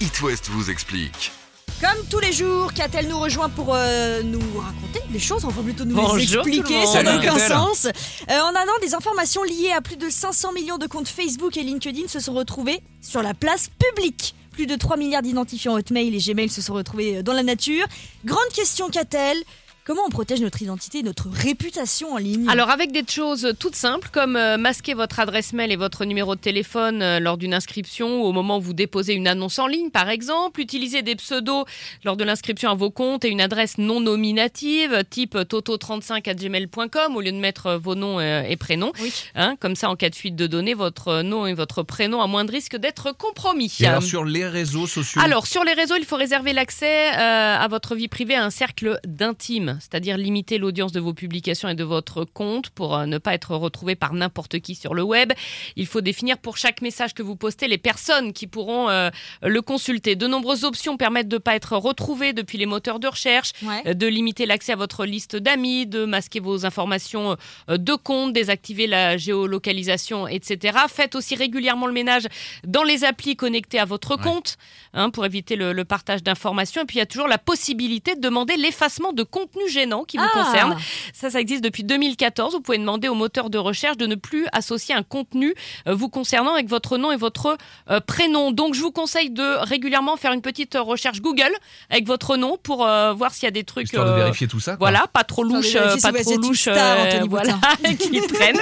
It West vous explique. Comme tous les jours, Catel nous rejoint pour euh, nous raconter des choses, enfin plutôt nous Bonjour les expliquer, ça n'a aucun sens. Euh, en un an, des informations liées à plus de 500 millions de comptes Facebook et LinkedIn se sont retrouvées sur la place publique. Plus de 3 milliards d'identifiants Hotmail et Gmail se sont retrouvés dans la nature. Grande question, Catel. Comment on protège notre identité et notre réputation en ligne Alors avec des choses toutes simples comme euh, masquer votre adresse mail et votre numéro de téléphone euh, lors d'une inscription ou au moment où vous déposez une annonce en ligne par exemple, utiliser des pseudos lors de l'inscription à vos comptes et une adresse non nominative type toto35@gmail.com au lieu de mettre euh, vos noms et prénoms. Oui. Hein, comme ça en cas de fuite de données, votre nom et votre prénom a moins de risque d'être compromis. Et alors sur les réseaux sociaux Alors, sur les réseaux, il faut réserver l'accès euh, à votre vie privée à un cercle d'intimes, c'est-à-dire limiter l'audience de vos publications et de votre compte pour euh, ne pas être retrouvé par n'importe qui sur le web. Il faut définir pour chaque message que vous postez les personnes qui pourront euh, le consulter. De nombreuses options permettent de ne pas être retrouvées depuis les moteurs de recherche, Ouais. euh, de limiter l'accès à votre liste d'amis, de masquer vos informations de compte, désactiver la géolocalisation, etc. Faites aussi régulièrement le ménage dans les applis connectées à votre Ouais. compte hein, pour éviter le, le partage d'informations. Et puis il y a toujours la possibilité de demander l'effacement de contenu gênant qui vous Ah. concerne. Ça, ça existe depuis 2014. Vous pouvez demander au moteur de recherche de ne plus associer un contenu euh, vous concernant avec votre nom et votre euh, prénom. Donc je vous conseille de régulièrement faire une petite recherche Google avec votre nom pour euh, voir s'il y a des trucs. Histoire de vérifier tout ça. quoi. voilà, pas trop louche, euh, pas trop louche, voilà, qui traîne.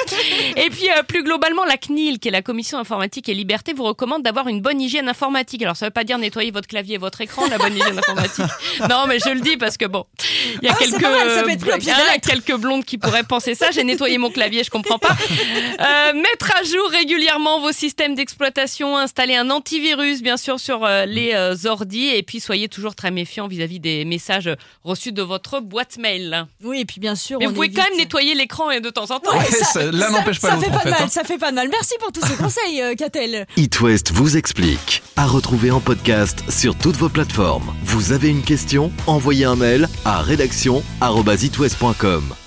Et puis euh, plus globalement, la CNIL, qui est la Commission informatique et liberté, vous recommande d'avoir une bonne hygiène informatique. Alors ça veut pas dire nettoyer votre clavier et votre écran, la bonne hygiène informatique. Non, mais je le dis parce que bon, il y a Ah, quelques pas mal, ça peut être pris au pied de la hein, lettre. quelques blondes qui pourraient penser ça. J'ai nettoyé mon clavier, je comprends pas. Euh, mettre à jour régulièrement vos systèmes d'exploitation, installer un antivirus bien sûr sur euh, les euh, ordis et puis soyez toujours très méfiant vis-à-vis des messages reçus de votre boîte mail. Oui, et puis bien sûr. Mais on vous pouvez évite- quand même nettoyer l'écran et de temps en temps. Ouais, ça- l'un n'empêche pas ça l'autre, fait en pas fait, mal, hein. ça fait pas de mal. Merci pour tous ces conseils, euh, Catel. It West vous explique. À retrouver en podcast sur toutes vos plateformes. Vous avez une question? Envoyez un mail à rédaction@itwest.com.